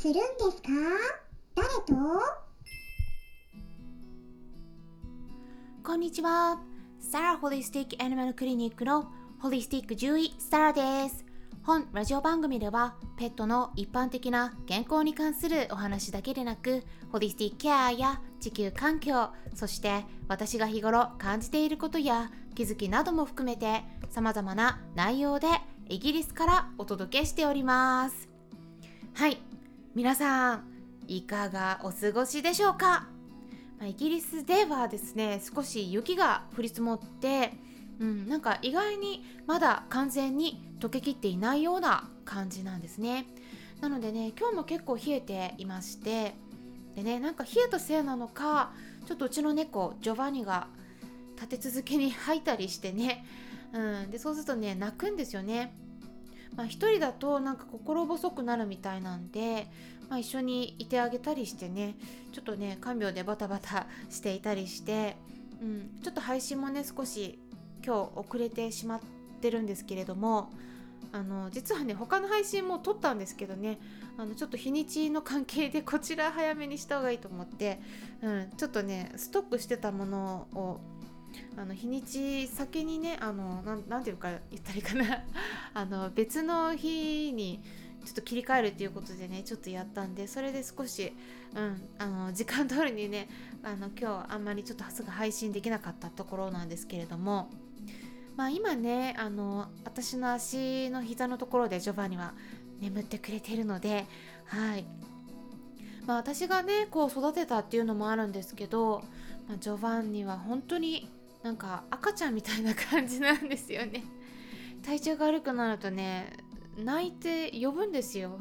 するんですか？誰と？こんにちは。サラホリスティックアニマルクリニックのホリスティック獣医サラです。本ラジオ番組ではペットの一般的な健康に関するお話だけでなくホリスティックケアや地球環境そして私が日頃感じていることや気づきなども含めて様々な内容でイギリスからお届けしておりますはい皆さんいかがお過ごしでしょうか？イギリスではですね少し雪が降り積もって、うん、なんか意外にまだ完全に溶けきっていないような感じなんですね。なのでね今日も結構冷えていましてでねなんか冷えたせいなのかちょっとうちの猫ジョバニが立て続けに吐いたりしてね、うん、でそうするとね泣くんですよね。まあ、一人だとなんか心細くなるみたいなんで、まあ、一緒にいてあげたりしてねちょっとね看病でバタバタしていたりして、うん、ちょっと配信もね少し今日遅れてしまってるんですけれどもあの実はね他の配信も撮ったんですけどねあのちょっと日にちの関係でこちら早めにした方がいいと思って、うん、ちょっとねストックしてたものをあの日にち先にねあのなんていうか言ったらいいかな。あの別の日にちょっと切り替えるっていうことでねちょっとやったんでそれで少し、うん、あの時間通りにねあの今日あんまりちょっとすぐ配信できなかったところなんですけれども。まあ今ねあの私の足の膝のところでジョバンニは眠ってくれているのではい。まあ私がねこう育てたっていうのもあるんですけど、まあ、ジョバンニは本当になんか赤ちゃんみたいな感じなんですよね。体調が悪くなるとね泣いて呼ぶんですよ。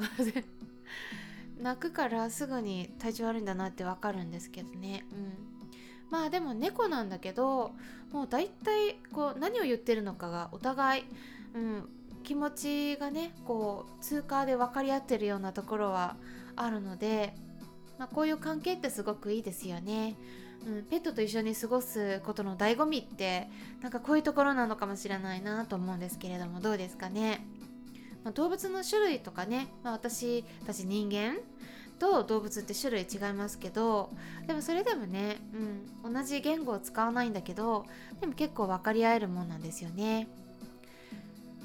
泣くからすぐに体調悪いんだなってわかるんですけどね。うん。まあでも猫なんだけどもう大体こう何を言ってるのかがお互い、うん、気持ちがねこう通過で分かり合ってるようなところはあるので、まあ、こういう関係ってすごくいいですよね。うん、ペットと一緒に過ごすことの醍醐味ってなんかこういうところなのかもしれないなと思うんですけれどもどうですかね、まあ、動物の種類とかね、まあ、私たち人間と動物って種類違いますけどでもそれでもね、うん、同じ言語を使わないんだけどでも結構分かり合えるもんなんですよね。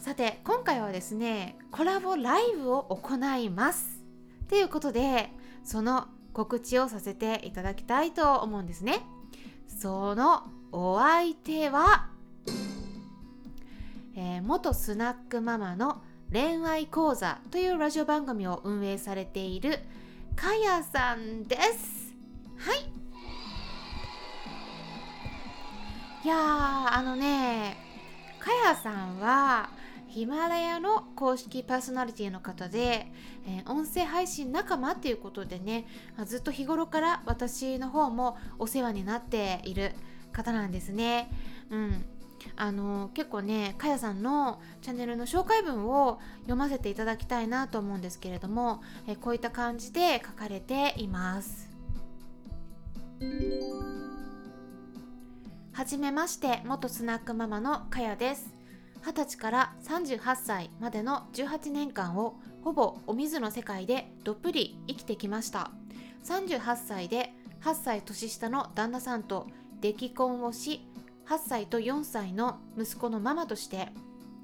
さて今回はですねコラボライブを行います。ということでその告知をさせていただきたいと思うんですね。そのお相手は、えー、元スナックママの恋愛講座というラジオ番組を運営されているかやさんです。はい。いやーあのねかやさんはヒマラヤの公式パーソナリティの方で、えー、音声配信仲間っていうことでねずっと日頃から私の方もお世話になっている方なんですね。うんあの結構ねかやさんのチャンネルの紹介文を読ませていただきたいなと思うんですけれども、えこういった感じで書かれています。はじめまして元スナックママのかやです20歳から38歳までの18年間をほぼお水の世界でどっぷり生きてきました。38歳で8歳年下の旦那さんと出来婚をし8歳と4歳の息子のママとして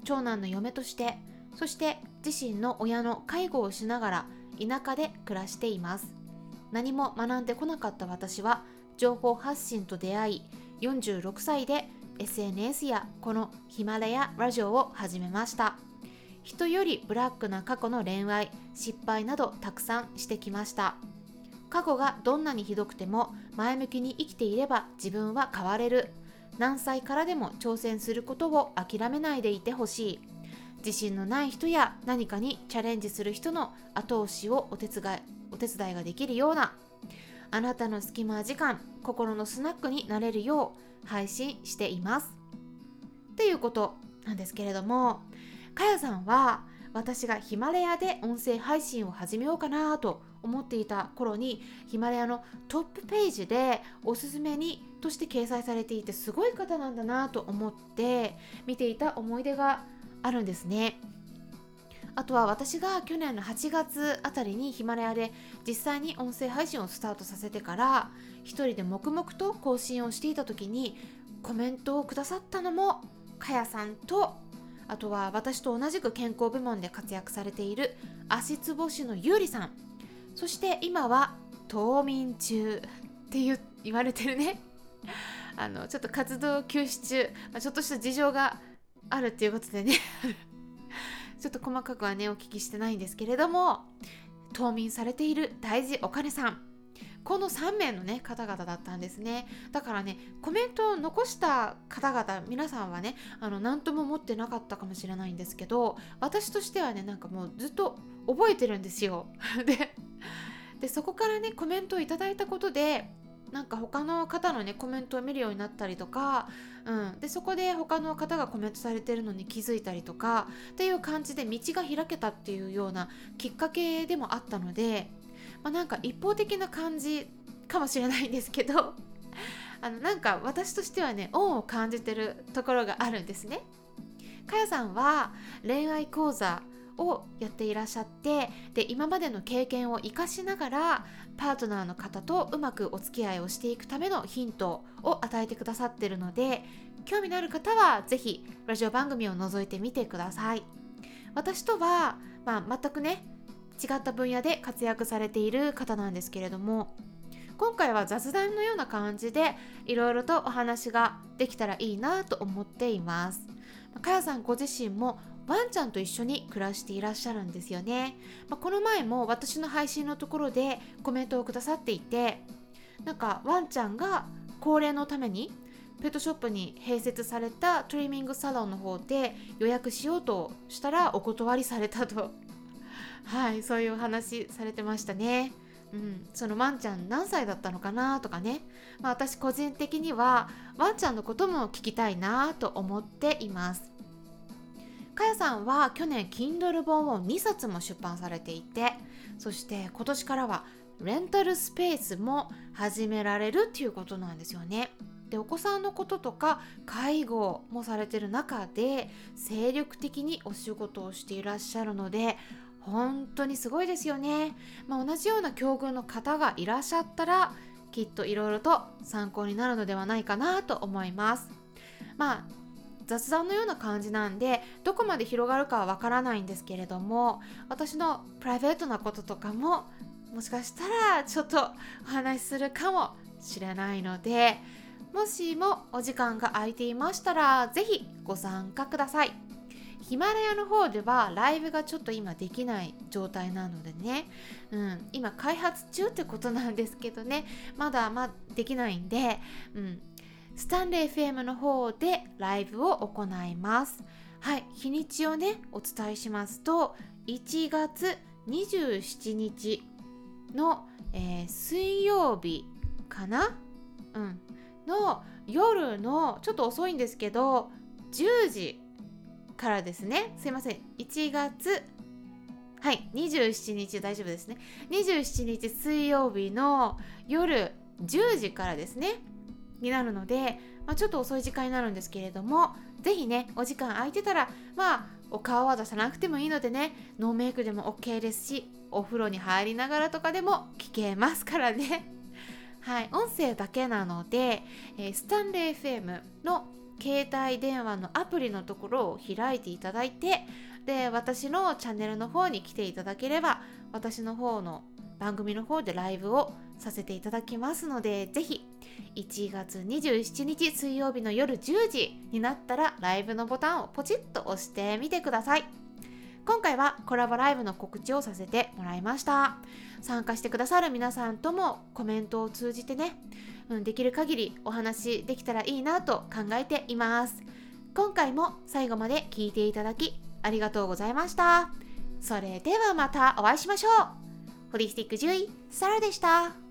長男の嫁としてそして自身の親の介護をしながら田舎で暮らしています。何も学んでこなかった私は情報発信と出会い46歳で SNS やこのヒマラヤラジオを始めました。人よりブラックな過去の恋愛失敗などたくさんしてきました。過去がどんなにひどくても前向きに生きていれば自分は変われる。何歳からでも挑戦することを諦めないでいてほしい。自信のない人や何かにチャレンジする人の後押しをお手伝いお手伝いができるような。あなたの隙間時間心のスナックになれるよう配信しています。っていうことなんですけれども、かやさんは私がヒマラヤで音声配信を始めようかなと思っていた頃にヒマラヤのトップページでおすすめにとして掲載されていてすごい方なんだなと思って見ていた思い出があるんですね。あとは私が去年の8月あたりにヒマラヤで実際に音声配信をスタートさせてから一人で黙々と更新をしていた時にコメントをくださったのもかやさんとあとは私と同じく健康部門で活躍されている足つぼ師のゆうりさん。そして今は冬眠中って言言われてるね。あのちょっと活動休止中、まあ、ちょっとした事情があるっていうことでね。ちょっと細かくはねお聞きしてないんですけれども冬眠されている大事お金さん。この3名のね方々だったんですね。だからねコメントを残した方々皆さんはねあの何とも思ってなかったかもしれないんですけど私としてはねなんかもうずっと覚えてるんですよ。でそこからねコメントをいただいたことでなんか他の方のねコメントを見るようになったりとか、うん、でそこで他の方がコメントされてるのに気づいたりとかっていう感じで道が開けたっていうようなきっかけでもあったので、まあ、なんか一方的な感じかもしれないんですけど あのなんか私としてはね恩を感じてるところがあるんですね。かやさんは恋愛講座をやっていらっしゃってで今までの経験を生かしながらパートナーの方とうまくお付き合いをしていくためのヒントを与えてくださってるので興味のある方は是非ラジオ番組を覗いてみてください。私とは、まあ、全くね違った分野で活躍されている方なんですけれども今回は雑談のような感じでいろいろとお話ができたらいいなと思っています。かやさんご自身もワンちゃんと一緒に暮らしていらっしゃるんですよね、まあ、この前も私の配信のところでコメントをくださっていてなんかワンちゃんが高齢のためにペットショップに併設されたトリミングサロンの方で予約しようとしたらお断りされたと。はいそういうお話されてましたね。うん、そのワンちゃん何歳だったのかなとかね、まあ、私個人的にはワンちゃんのことも聞きたいなと思っています。かやさんは去年 Kindle 本を2冊も出版されていてそして今年からはレンタルスペースも始められるっていうことなんですよね。でお子さんのこととか介護もされてる中で精力的にお仕事をしていらっしゃるので本当にすごいですよね。まあ、同じような境遇の方がいらっしゃったらきっといろいろと参考になるのではないかなと思います。まあ雑談のような感じなんでどこまで広がるかはわからないんですけれども私のプライベートなこととかももしかしたらちょっとお話しするかもしれないのでもしもお時間が空いていましたら是非ご参加ください。ヒマラヤの方ではライブがちょっと今できない状態なのでね、うん、今開発中ってことなんですけどね。まだまできないんで、うん、スタンレー FM の方でライブを行います。はい、日にちをね、お伝えしますと、1月27日の、えー、水曜日かな？うん。の夜の、ちょっと遅いんですけど、10時からですね。すいません。1月はい、27日大丈夫ですね。27日水曜日の夜10時からですね。になるので、まあ、ちょっと遅い時間になるんですけれども是非ねお時間空いてたらまあお顔は出さなくてもいいのでねノーメイクでも OK ですしお風呂に入りながらとかでも聞けますからね。はい音声だけなので、えー、スタンレー FM の携帯電話のアプリのところを開いていただいてで私のチャンネルの方に来ていただければ私の方の番組の方でライブをさせていただきますのでぜひ1月27日水曜日の夜10時になったらライブのボタンをポチッと押してみてください。今回はコラボライブの告知をさせてもらいました。参加してくださる皆さんともコメントを通じてね、うん、できる限りお話できたらいいなと考えています。今回も最後まで聞いていただきありがとうございました。それではまたお会いしましょう。ホリスティック獣医サラでした。